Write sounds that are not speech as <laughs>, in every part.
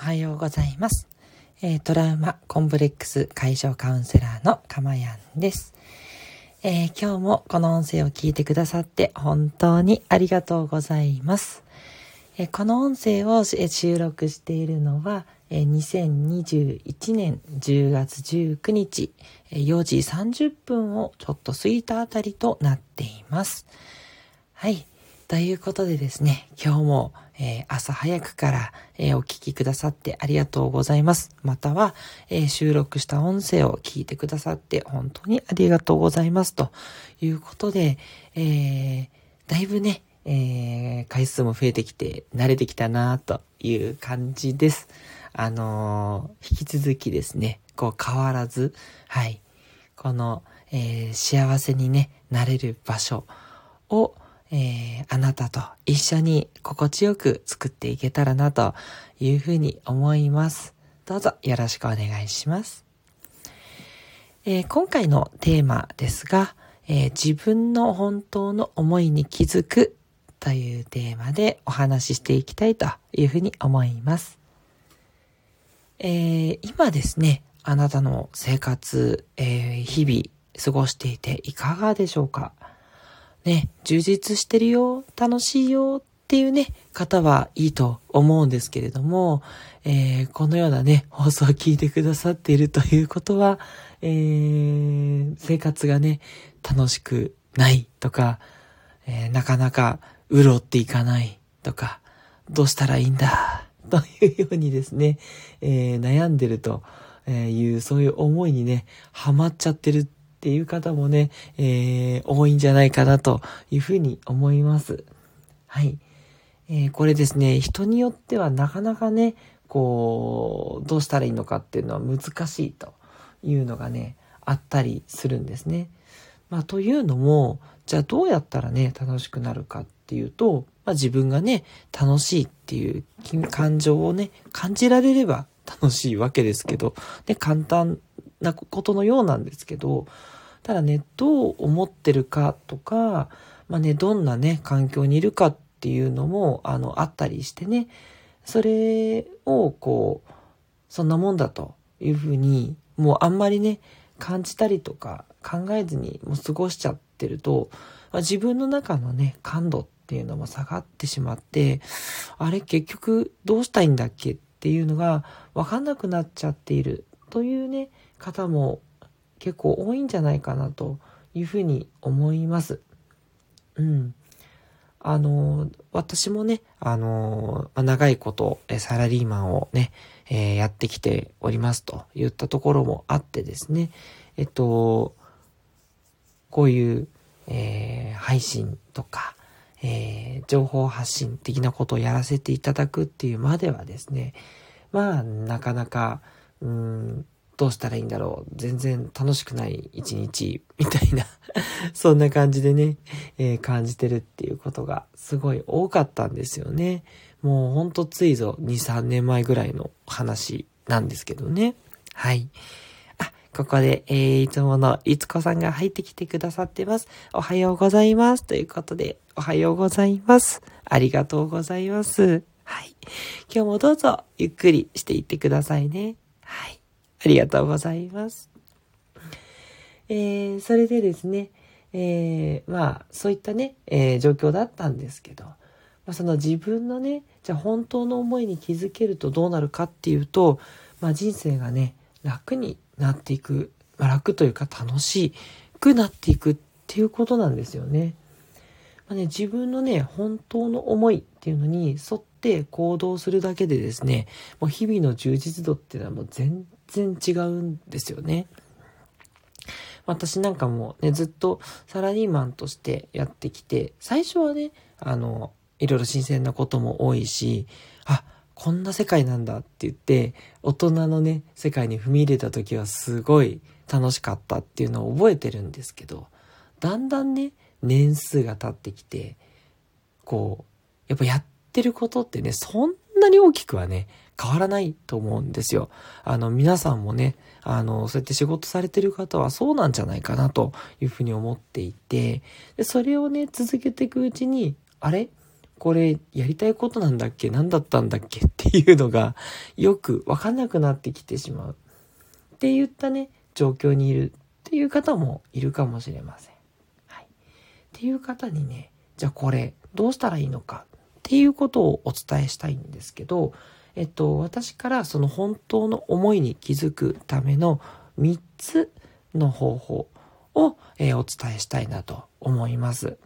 おはようございます。えー、トラウマコンプレックス解消カウンセラーのかまやんです、えー、今日もこの音声を聞いてくださって本当にありがとうございます。えー、この音声を収録しているのは、え2021年10月19日え、4時30分をちょっと過ぎたあたりとなっています。はい。ということでですね、今日も、えー、朝早くから、えー、お聞きくださってありがとうございます。または、えー、収録した音声を聞いてくださって本当にありがとうございます。ということで、えだいぶね、え回数も増えてきて慣れてきたなという感じです。あの引き続きですね、こう変わらず、はい、この、え幸せにね、なれる場所を、えー、あなたと一緒に心地よく作っていけたらなというふうに思います。どうぞよろしくお願いします。えー、今回のテーマですが、えー、自分の本当の思いに気づくというテーマでお話ししていきたいというふうに思います。えー、今ですね、あなたの生活、え日々過ごしていていかがでしょうか？ね、充実してるよ、楽しいよっていうね、方はいいと思うんですけれども、えー、このようなね、放送を聞いてくださっているということは、えー、生活がね、楽しくないとか、えー、なかなか潤っていかないとか、どうしたらいいんだ、というようにですね、え悩んでるという、そういう思いにね、ハマっちゃってるっていう方もね、えー、多いんじゃないかなというふうに思います。はい。えー、これですね、人によってはなかなかね、こう、どうしたらいいのかっていうのは難しいというのがね、あったりするんですね。まあ、というのも、じゃあどうやったらね、楽しくなるかっていうと、まあ、自分がね、楽しいっていう感情をね、感じられれば楽しいわけですけど、で、簡単なことのようなんですけど、ただね、どう思ってるかとか、まあね、どんなね、環境にいるかっていうのも、あの、あったりしてね、それを、こう、そんなもんだというふうに、もうあんまりね、感じたりとか考えずにもう過ごしちゃってると、まあ、自分の中のね、感度っていうのも下がってしまって、あれ結局どうしたいんだっけっていうのがわかんなくなっちゃっている。というね、方も結構多いんじゃないかなというふうに思います。うん。あの、私もね、あの、長いこと、サラリーマンをね、えー、やってきておりますといったところもあってですね、えっと、こういう、えー、配信とか、えー、情報発信的なことをやらせていただくっていうまではですね、まあ、なかなか、うーん、どうしたらいいんだろう。全然楽しくない一日、みたいな <laughs> そんな感じでね、えー、感じてるっていうことがすごい多かったんですよね。もうほんとついぞ2、3年前ぐらいの話なんですけどね。はい。あ、ここで、えー、いつものいつこさんが入ってきてくださってます。おはようございます。ということで、おはようございます。ありがとうございます。はい。今日もどうぞゆっくりしていってくださいね。はい。ありがとうございます。えー、それでですね、えー、まあ、そういったね、えー、状況だったんですけど、まあ、その自分のね、じゃあ本当の思いに気づけるとどうなるかっていうと、まあ、人生がね、楽になっていく、まあ、楽というか楽しくなっていくっていうことなんですよね。まあね、自分のね、本当の思いっていうのに沿って行動するだけでですね、もう日々の充実度っていうのはもう全然違うんですよね。私なんかもね、ずっとサラリーマンとしてやってきて、最初はね、あの、いろいろ新鮮なことも多いし、あ、こんな世界なんだって言って、大人のね、世界に踏み入れた時はすごい楽しかったっていうのを覚えてるんですけど、だんだんね、年数が経ってきて、こう、やっぱやってることってね、そんなに大きくはね、変わらないと思うんですよ。あの、皆さんもね、あの、そうやって仕事されてる方はそうなんじゃないかなというふうに思っていて、でそれをね、続けていくうちに、あれ？これやりたいことなんだっけ？何だったんだっけ？っていうのがよくわかんなくなってきてしまうって言ったね、状況にいるっていう方もいるかもしれません。っていう方にね、じゃあこれどうしたらいいのかっていうことをお伝えしたいんですけど、えっと、私からその本当の思いに気づくための3つの方法を、えー、お伝えしたいなと思います。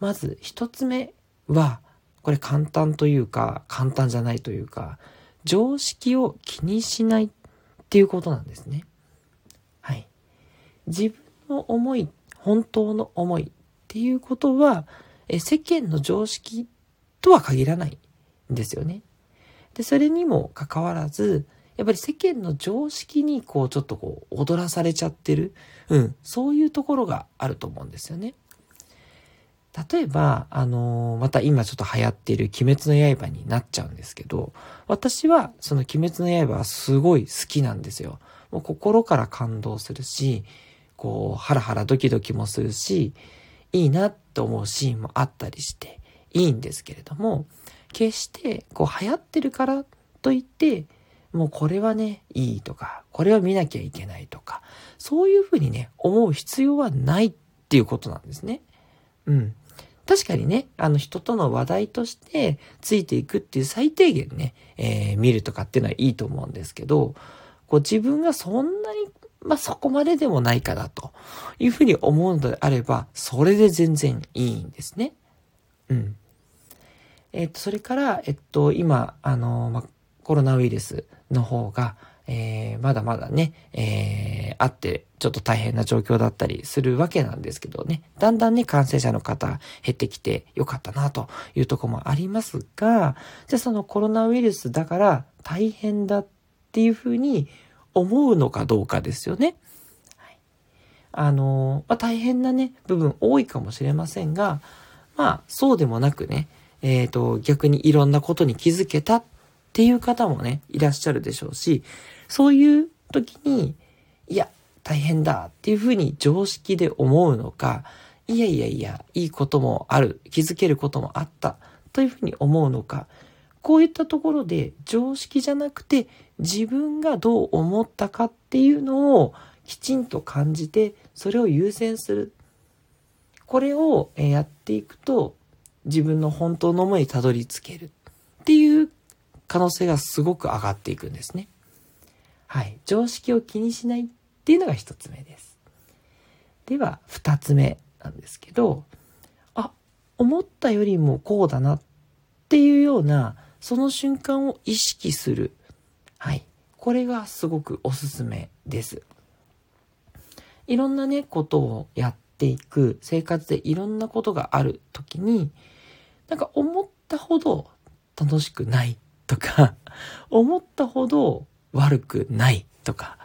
まず1つ目は、これ簡単というか、簡単じゃないというか、常識を気にしないっていうことなんですね。はい。自分の思い、本当の思いっていうことは、え世間の常識とは限らないんですよね。で、それにもかかわらず、やっぱり世間の常識にこうちょっとこう踊らされちゃってる、うん、そういうところがあると思うんですよね。例えば、あのー、また今ちょっと流行っている鬼滅の刃になっちゃうんですけど、私はその鬼滅の刃はすごい好きなんですよ。もう心から感動するし、こう、ハラハラドキドキもするし、いいなって思うシーンもあったりして、いいんですけれども、決してこう流行ってるからといって、もうこれはね、いいとか、これは見なきゃいけないとか、そういうふうにね、思う必要はないっていうことなんですね。うん。確かにね、あの人との話題としてついていくっていう最低限ね、えー、見るとかっていうのはいいと思うんですけど、こう自分がそんなに、まあ、そこまででもないかなというふうに思うのであれば、それで全然いいんですね。うん。えっと、それから、えっと、今、あの、まあ、コロナウイルスの方が、えー、まだまだね、えー、あって、ちょっと大変な状況だったりするわけなんですけどね、だんだんね、感染者の方減ってきてよかったなというとこもありますが、じゃあそのコロナウイルスだから大変だっていうふうに思うのかどうかですよね。はい、あの、まあ、大変なね、部分多いかもしれませんが、まあ、そうでもなくね、えっ、ー、と、逆にいろんなことに気づけたっていう方もね、いらっしゃるでしょうし、そういう時に、いや、大変だっていうふうに常識で思うのか、いやいやいや、いいこともある、気づけることもあったというふうに思うのか、こういったところで常識じゃなくて自分がどう思ったかっていうのをきちんと感じてそれを優先する。これをやっていくと自分の本当の思いにたどり着けるっていう可能性がすごく上がっていくんですね。はい。常識を気にしないっていうのが一つ目です。では、二つ目なんですけど、あ、思ったよりもこうだなっていうような、その瞬間を意識する。はい。これがすごくおすすめです。いろんなね、ことをやっていく、生活でいろんなことがある時に、なんか思ったほど楽しくないとか、<laughs> 思ったほど悪くないとか、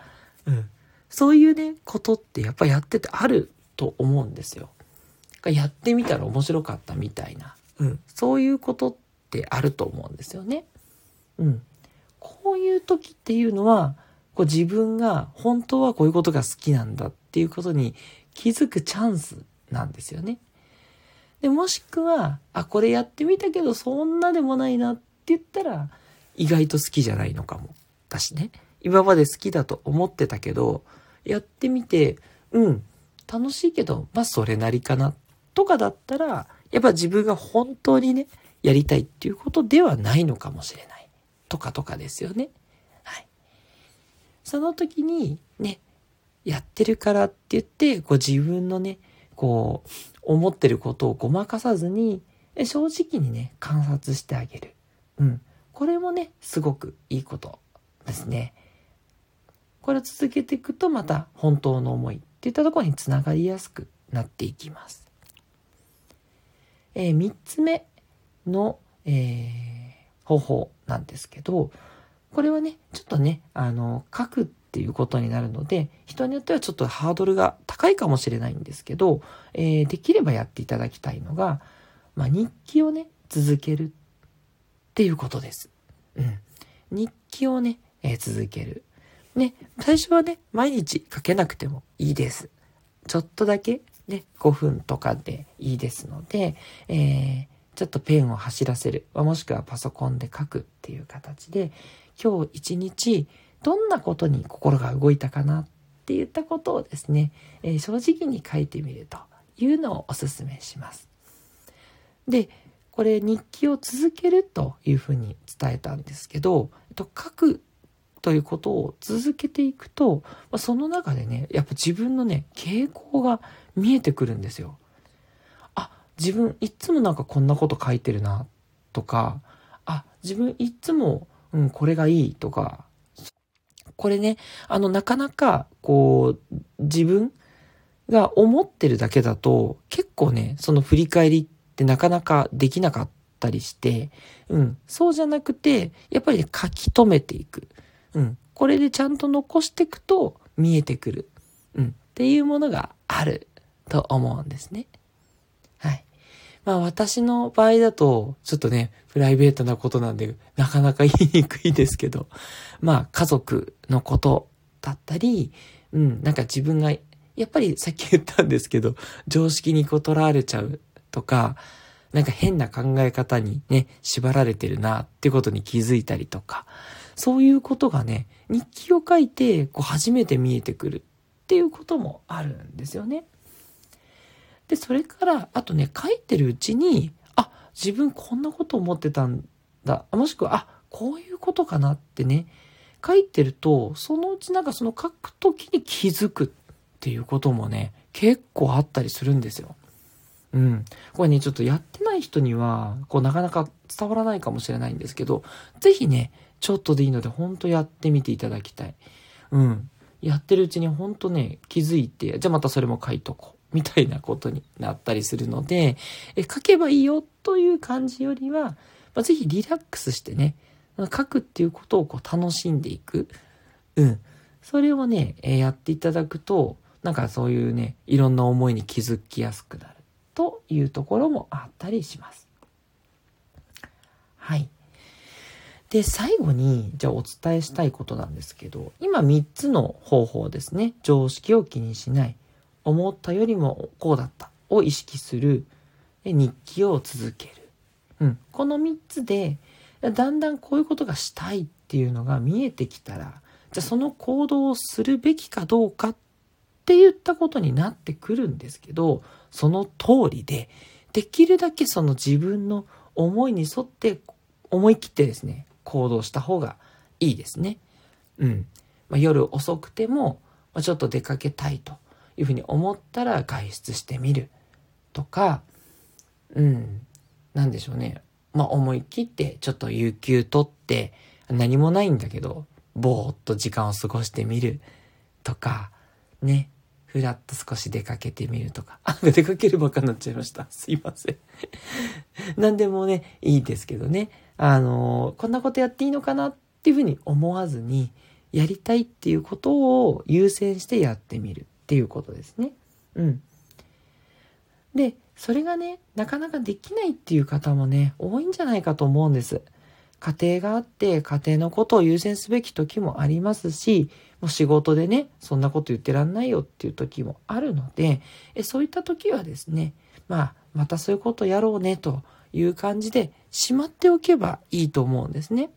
うん。そういうね、ことってやっぱやっててあると思うんですよ。やってみたら面白かったみたいな、うん。そういうことってあると思うんですよね。うん。こういう時っていうのは、こう自分が本当はこういうことが好きなんだっていうことに気づくチャンスなんですよね。で、もしくは、あ、これやってみたけどそんなでもないなって言ったら、意外と好きじゃないのかも。だしね。今まで好きだと思ってたけど、やってみて、うん、楽しいけど、まあそれなりかな。とかだったら、やっぱ自分が本当にね、やりたいっていうことではないのかもしれない。とかとかですよね。はい。その時に、ね、やってるからって言って、こう自分のね、こう、思ってることをごまかさずに、正直にね、観察してあげる。うん。これもね、すごくいいことですね。これを続けていくと、また本当の思いっていったところにつながりやすくなっていきます。えー、3つ目の、えー、方法なんですけど、これはね、ちょっとね、あの、書くっていうことになるので、人によってはちょっとハードルが高いかもしれないんですけど、えー、できればやっていただきたいのが、まあ、日記をね、続けるっていうことです。うん。日記をね、えー、続ける。ね、最初はね、毎日書けなくてもいいです。ちょっとだけね、5分とかでいいですので、えー、ちょっとペンを走らせる、もしくはパソコンで書くっていう形で、今日一日どんなことに心が動いたかなって言ったことをですね、えー、正直に書いてみるというのをお勧めします。で、これ日記を続けるというふうに伝えたんですけど、えっと書くということを続けていくと、その中でね、やっぱ自分のね、傾向が見えてくるんですよ。自分いっつもなんかこんなこと書いてるな、とか、あ、自分いっつも、うん、これがいいとか、これね、あの、なかなか、こう、自分が思ってるだけだと、結構ね、その振り返りってなかなかできなかったりして、うん、そうじゃなくて、やっぱり、ね、書き留めていく。うん、これでちゃんと残していくと見えてくる。うん、っていうものがあると思うんですね。まあ私の場合だと、ちょっとね、プライベートなことなんで、なかなか言いにくいですけど、<laughs> まあ家族のことだったり、うん、なんか自分が、やっぱりさっき言ったんですけど、常識にこうらわれちゃうとか、なんか変な考え方にね、縛られてるなってことに気づいたりとか、そういうことがね、日記を書いて、こう初めて見えてくるっていうこともあるんですよね。で、それから、あとね、書いてるうちに、あ、自分こんなこと思ってたんだ。もしくは、あ、こういうことかなってね、書いてると、そのうちなんかその書くときに気づくっていうこともね、結構あったりするんですよ。うん。これね、ちょっとやってない人には、こうなかなか伝わらないかもしれないんですけど、ぜひね、ちょっとでいいので、ほんとやってみていただきたい。うん。やってるうちにほんとね、気づいて、じゃあまたそれも書いとこう。みたいなことになったりするので、え書けばいいよという感じよりは、まあ、ぜひリラックスしてね、書くっていうことをこう楽しんでいく。うん。それをね、えやっていただくと、なんかそういうね、いろんな思いに気づきやすくなるというところもあったりします。はい。で、最後に、じゃあお伝えしたいことなんですけど、今3つの方法ですね。常識を気にしない。思ったよりもこうだったを意識する日記を続ける、うん、この3つでだんだんこういうことがしたいっていうのが見えてきたらじゃあその行動をするべきかどうかって言ったことになってくるんですけどその通りでできるだけその自分の思いに沿って思い切ってですね行動した方がいいですね。うん。まあ、夜遅くても、まあ、ちょっと出かけたいと。いうふうに思ったら外出してみるとか、うん、なんでしょうね。まあ思い切ってちょっと有給取って何もないんだけど、ぼーっと時間を過ごしてみるとか、ね。ふらっと少し出かけてみるとか。あ、出かけるばっかになっちゃいました。すいません。<laughs> 何でもね、いいですけどね。あのー、こんなことやっていいのかなっていうふうに思わずに、やりたいっていうことを優先してやってみる。っていうことですね。うん。で、それがね、なかなかできないっていう方もね、多いんじゃないかと思うんです。家庭があって、家庭のことを優先すべき時もありますし、もう仕事でね、そんなこと言ってらんないよっていう時もあるので、えそういった時はですね、まあ、またそういうことやろうねという感じで、しまっておけばいいと思うんですね。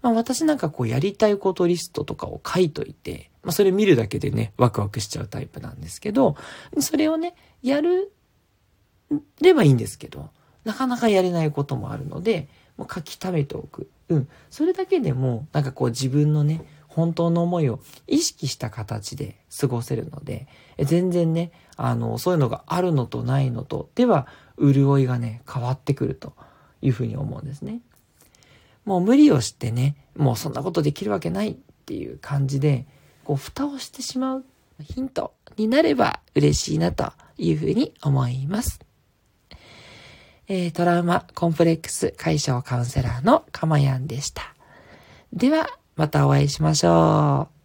まあ私なんかこうやりたいことリストとかを書いといて、まあそれ見るだけでね、ワクワクしちゃうタイプなんですけど、それをね、やるればいいんですけど、なかなかやれないこともあるので、もう書き溜めておく。うん。それだけでも、なんかこう自分のね、本当の思いを意識した形で過ごせるので、全然ね、あの、そういうのがあるのとないのと、では、潤いがね、変わってくるというふうに思うんですね。もう無理をしてね、もうそんなことできるわけないっていう感じで、こう、蓋をしてしまうヒントになれば嬉しいなというふうに思います。えー、トラウマコンプレックス解消カウンセラーのかまやんでした。では、またお会いしましょう。